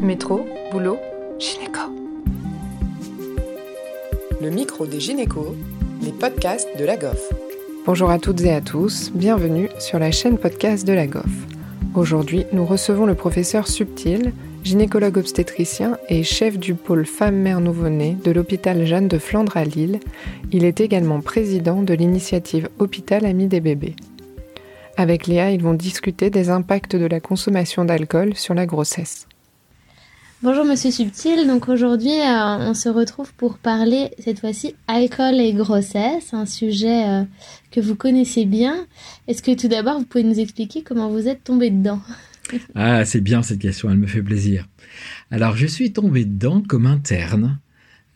Métro, boulot, gynéco. Le micro des gynécos, les podcasts de la GOF. Bonjour à toutes et à tous, bienvenue sur la chaîne podcast de la GOF. Aujourd'hui, nous recevons le professeur Subtil, gynécologue obstétricien et chef du pôle femmes-mères nouveau-né de l'hôpital Jeanne de Flandre à Lille. Il est également président de l'initiative Hôpital Ami des bébés. Avec Léa, ils vont discuter des impacts de la consommation d'alcool sur la grossesse. Bonjour Monsieur Subtil, donc aujourd'hui euh, on se retrouve pour parler cette fois-ci alcool et grossesse, un sujet euh, que vous connaissez bien. Est-ce que tout d'abord vous pouvez nous expliquer comment vous êtes tombé dedans? Ah c'est bien cette question, elle me fait plaisir. Alors je suis tombé dedans comme interne,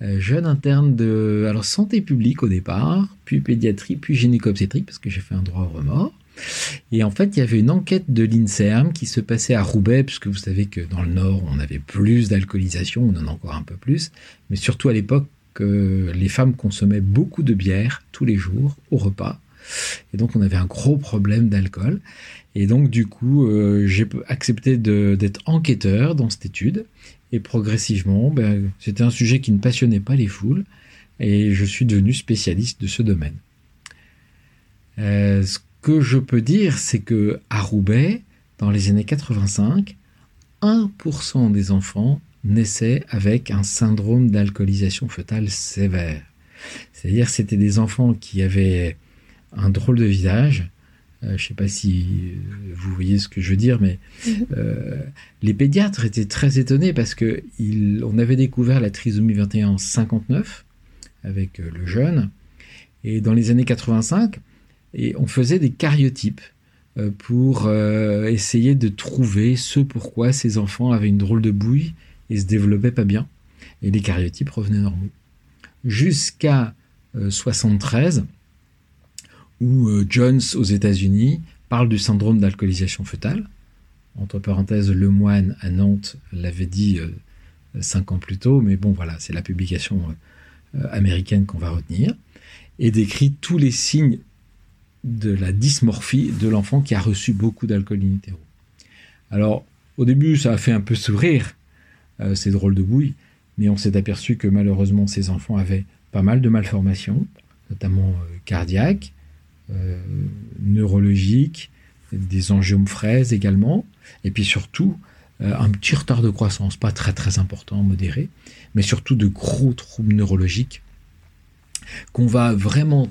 euh, jeune interne de alors santé publique au départ, puis pédiatrie, puis gynéco-obstétrique parce que j'ai fait un droit au remords. Et en fait, il y avait une enquête de l'INSERM qui se passait à Roubaix, puisque vous savez que dans le Nord, on avait plus d'alcoolisation, on en a encore un peu plus, mais surtout à l'époque, les femmes consommaient beaucoup de bière tous les jours au repas. Et donc, on avait un gros problème d'alcool. Et donc, du coup, euh, j'ai accepté d'être enquêteur dans cette étude. Et progressivement, ben, c'était un sujet qui ne passionnait pas les foules. Et je suis devenu spécialiste de ce domaine. Euh, que je peux dire, c'est que à Roubaix, dans les années 85, 1% des enfants naissaient avec un syndrome d'alcoolisation fœtale sévère. C'est-à-dire c'était des enfants qui avaient un drôle de visage. Euh, je ne sais pas si vous voyez ce que je veux dire, mais euh, les pédiatres étaient très étonnés parce que on avait découvert la trisomie 21 en 59 avec euh, le jeune, et dans les années 85, et on faisait des cariotypes euh, pour euh, essayer de trouver ce pourquoi ces enfants avaient une drôle de bouille et se développaient pas bien. Et les cariotypes revenaient normaux. Jusqu'à 73, euh, où Jones aux États-Unis parle du syndrome d'alcoolisation fœtale. Entre parenthèses, Le Moine à Nantes l'avait dit cinq ans plus tôt, mais bon voilà, c'est la publication américaine qu'on va retenir, et décrit tous les signes de la dysmorphie de l'enfant qui a reçu beaucoup d'alcool in. Alors, au début, ça a fait un peu sourire euh, ces drôles de bouilles, mais on s'est aperçu que malheureusement, ces enfants avaient pas mal de malformations, notamment euh, cardiaques, euh, neurologiques, des angiomes fraises également, et puis surtout un petit retard de croissance, pas très très important, modéré, mais surtout de gros troubles neurologiques qu'on va vraiment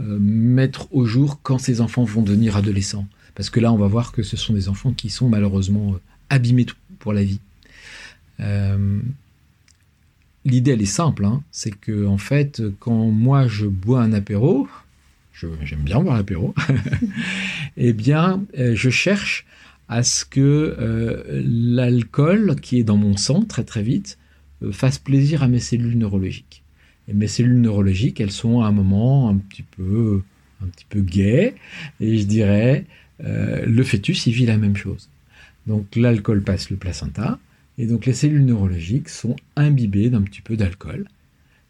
mettre au jour quand ces enfants vont devenir adolescents. Parce que là, on va voir que ce sont des enfants qui sont malheureusement euh, abîmés pour la vie. Euh, l'idée, elle est simple. Hein. c'est que, en fait, quand moi je bois un apéro, j'aime bien boire l'apéro, eh bien, je cherche à ce que l'alcool qui est dans mon sang très très vite fasse plaisir à mes cellules neurologiques. Mes cellules neurologiques, elles sont à un moment un petit peu, un petit peu gay, et je dirais, euh, le fœtus, il vit la même chose. Donc l'alcool passe le placenta, et donc les cellules neurologiques sont imbibées d'un petit peu d'alcool.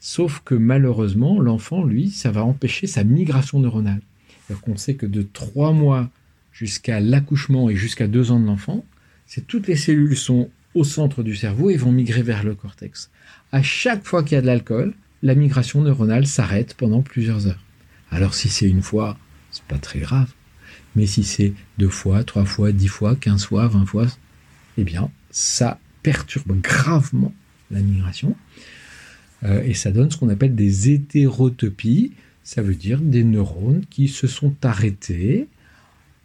Sauf que malheureusement, l'enfant, lui, ça va empêcher sa migration neuronale. cest qu'on sait que de trois mois jusqu'à l'accouchement et jusqu'à deux ans de l'enfant, c'est toutes les cellules sont au centre du cerveau et vont migrer vers le cortex. À chaque fois qu'il y a de l'alcool, la migration neuronale s'arrête pendant plusieurs heures. Alors si c'est une fois, c'est pas très grave. Mais si c'est deux fois, trois fois, dix fois, quinze fois, vingt fois, eh bien, ça perturbe gravement la migration. Euh, et ça donne ce qu'on appelle des hétérotopies. Ça veut dire des neurones qui se sont arrêtés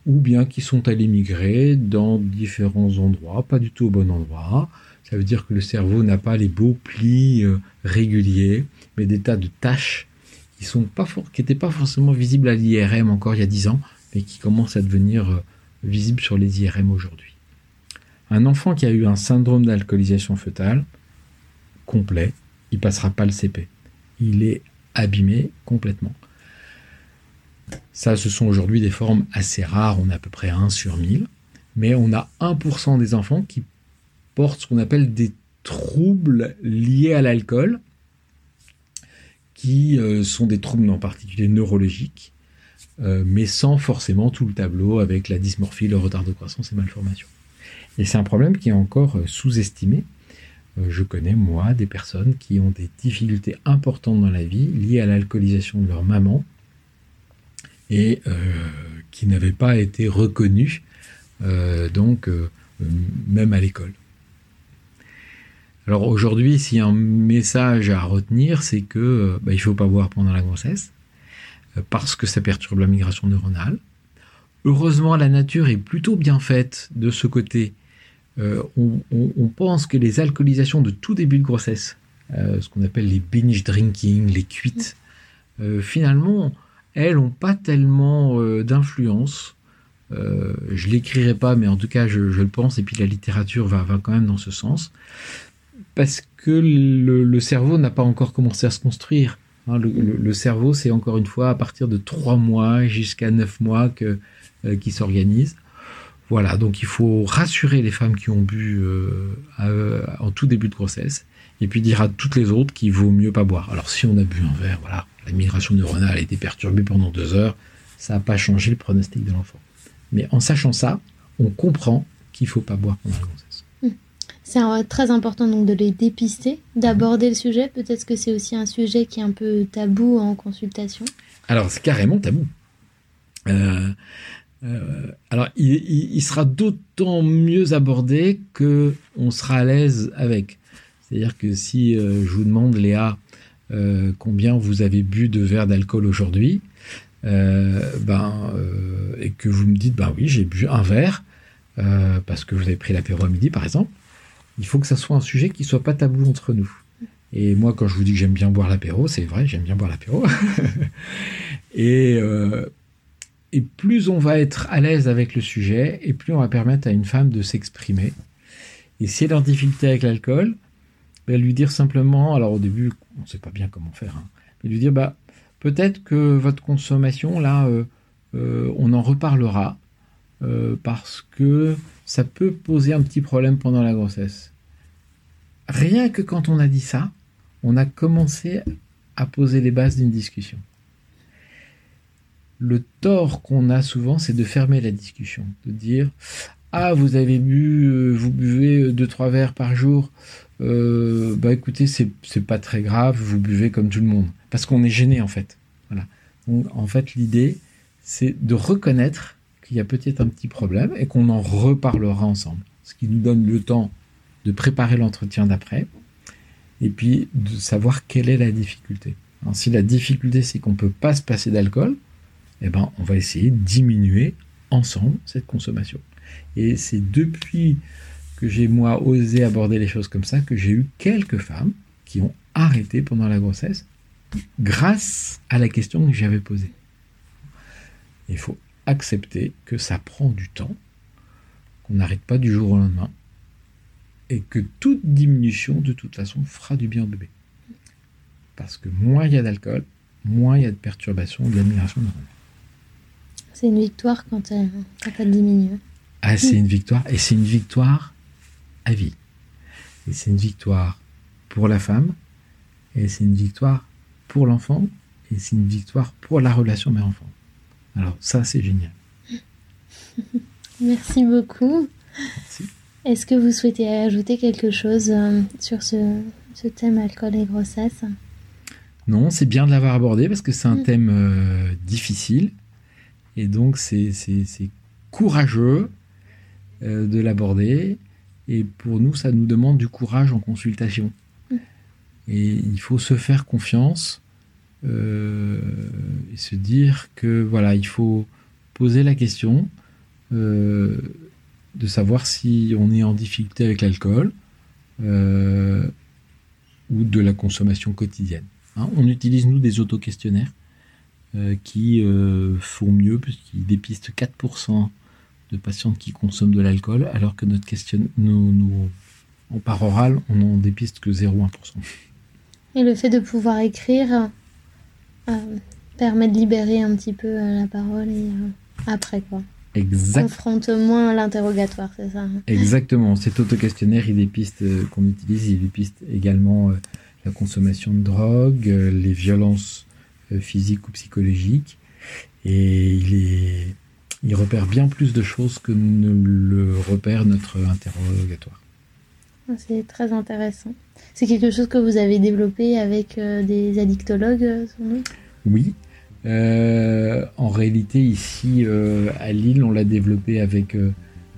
ou bien qui sont allés migrer dans différents endroits, pas du tout au bon endroit. Ça veut dire que le cerveau n'a pas les beaux plis euh, réguliers, mais des tas de tâches qui n'étaient pas forcément visibles à l'IRM encore il y a 10 ans, mais qui commencent à devenir euh, visibles sur les IRM aujourd'hui. Un enfant qui a eu un syndrome d'alcoolisation fœtale complet, il passera pas le CP. Il est abîmé complètement. Ça, ce sont aujourd'hui des formes assez rares, on a à peu près 1 sur 1000, mais on a 1% des enfants qui portent ce qu'on appelle des troubles liés à l'alcool, qui euh, sont des troubles en particulier neurologiques, euh, mais sans forcément tout le tableau avec la dysmorphie, le retard de croissance et malformation. Et c'est un problème qui est encore sous-estimé. Je connais, moi, des personnes qui ont des difficultés importantes dans la vie liées à l'alcoolisation de leur maman et qui n'avaient pas été reconnues, donc même à l'école. Alors aujourd'hui, s'il y a un message à retenir, c'est que euh, bah, il faut pas boire pendant la grossesse euh, parce que ça perturbe la migration neuronale. Heureusement, la nature est plutôt bien faite de ce côté. Euh, on, pense que les alcoolisations de tout début de grossesse, ce qu'on appelle les binge drinking, les cuites, finalement, elles n'ont pas tellement d'influence. je l'écrirai pas, mais en tout cas, je, le pense, et puis la littérature va quand même dans ce sens parce que le, cerveau n'a pas encore commencé à se construire. Hein. le, cerveau, c'est encore une fois à partir de trois mois jusqu'à neuf mois que euh, qui s'organise. Voilà, donc il faut rassurer les femmes qui ont bu euh, en tout début de grossesse, et puis dire à toutes les autres qu'il vaut mieux pas boire. Alors si on a bu un verre, voilà, la migration neuronale a été perturbée pendant deux heures, ça n'a pas changé le pronostic de l'enfant. Mais en sachant ça, on comprend qu'il faut pas boire pendant la grossesse. C'est très important donc de les dépister, d'aborder le sujet. Peut-être que c'est aussi un sujet qui est un peu tabou en consultation. Alors c'est carrément tabou. Euh, euh, alors il, sera d'autant mieux abordé que on sera à l'aise avec. C'est-à-dire que si euh, je vous demande Léa combien vous avez bu de verres d'alcool aujourd'hui, ben et que vous me dites ben oui j'ai bu un verre parce que vous avez pris l'apéro à midi par exemple il faut que ça soit un sujet qui soit pas tabou entre nous. Et moi, quand je vous dis que j'aime bien boire l'apéro, c'est vrai, j'aime bien boire l'apéro. et, euh, et plus on va être à l'aise avec le sujet, et plus on va permettre à une femme de s'exprimer. Et si elle en difficulté avec l'alcool, ben, lui dire simplement, alors au début, on ne sait pas bien comment faire, hein, mais lui dire, bah, peut-être que votre consommation, là, euh, euh, on en reparlera, parce que ça peut poser un petit problème pendant la grossesse. Rien que quand on a dit ça, on a commencé à poser les bases d'une discussion. Le tort qu'on a souvent, c'est de fermer la discussion, de dire ah vous avez bu, euh, vous buvez deux trois verres par jour, euh, bah écoutez c'est pas très grave, vous buvez comme tout le monde, parce qu'on est gêné en fait. Voilà. Donc en fait l'idée c'est de reconnaître qu'il y a peut-être un petit problème et qu'on en reparlera ensemble. Ce qui nous donne le temps de préparer l'entretien d'après et puis de savoir quelle est la difficulté. si la difficulté c'est qu'on ne peut pas se passer d'alcool, eh ben, on va essayer de diminuer ensemble cette consommation. Et c'est depuis que j'ai moi osé aborder les choses comme ça que j'ai eu quelques femmes qui ont arrêté pendant la grossesse grâce à la question que j'avais posée. Il faut accepter que ça prend du temps, qu'on n'arrête pas du jour au lendemain, et que toute diminution, de toute façon, fera du bien au bébé. Parce que moins il y a d'alcool, moins il y a de perturbations de la migration neuronale. C'est une victoire quand elle, quand elle diminue. Ah, c'est une victoire, et c'est une victoire à vie. Et c'est une victoire pour la femme, et c'est une victoire pour l'enfant, et c'est une victoire pour la relation mère-enfant. Alors ça, c'est génial. Merci beaucoup. Est-ce que vous souhaitez ajouter quelque chose euh, sur ce, thème alcool et grossesse? Non, c'est bien de l'avoir abordé parce que c'est un mm. thème euh, difficile. Et donc, c'est courageux euh, de l'aborder. Et pour nous, ça nous demande du courage en consultation. Mm. Et il faut se faire confiance euh, et se dire que voilà, il faut poser la question euh, de savoir si on est en difficulté avec l'alcool euh, ou de la consommation quotidienne. Hein. on utilise nous des auto-questionnaires qui font mieux puisqu'ils dépistent 4% de patients qui consomment de l'alcool, alors que notre question, en par oral, on n'en dépiste que 0,1%. Et le fait de pouvoir écrire permet de libérer un petit peu euh, la parole et euh, après quoi. Exact. Confronte moins l'interrogatoire, c'est ça hein. Exactement. Cet auto-questionnaire, il pistes qu'on utilise, il piste également la consommation de drogue, les violences physiques ou psychologiques. Et il, est, il repère bien plus de choses que ne le repère notre interrogatoire. Ah, c'est très intéressant. C'est quelque chose que vous avez développé avec euh, des addictologues, euh, sans doute Oui. Euh, en réalité, ici à Lille, on l'a développé avec,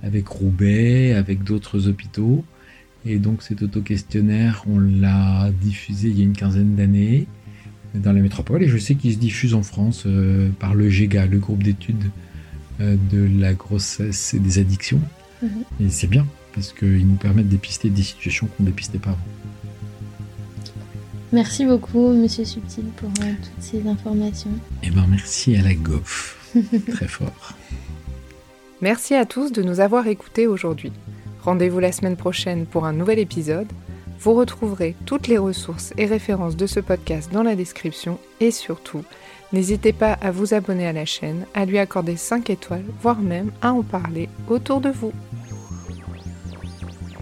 avec Roubaix, avec d'autres hôpitaux. Et donc cet auto-questionnaire, on l'a diffusé il y a une quinzaine d'années dans la métropole. Et je sais qu'il se diffuse en France par le GEGA, le groupe d'études de la grossesse et des addictions. Mhm. Et c'est bien parce qu'ils nous permettent de dépister des situations qu'on ne dépistait pas avant. Merci beaucoup, Monsieur Subtil, pour euh, toutes ces informations. Eh ben, merci à la GOF. Très fort. Merci à tous de nous avoir écoutés aujourd'hui. Rendez-vous la semaine prochaine pour un nouvel épisode. Vous retrouverez toutes les ressources et références de ce podcast dans la description et surtout, n'hésitez pas à vous abonner à la chaîne, à lui accorder 5 étoiles, voire même à en parler autour de vous.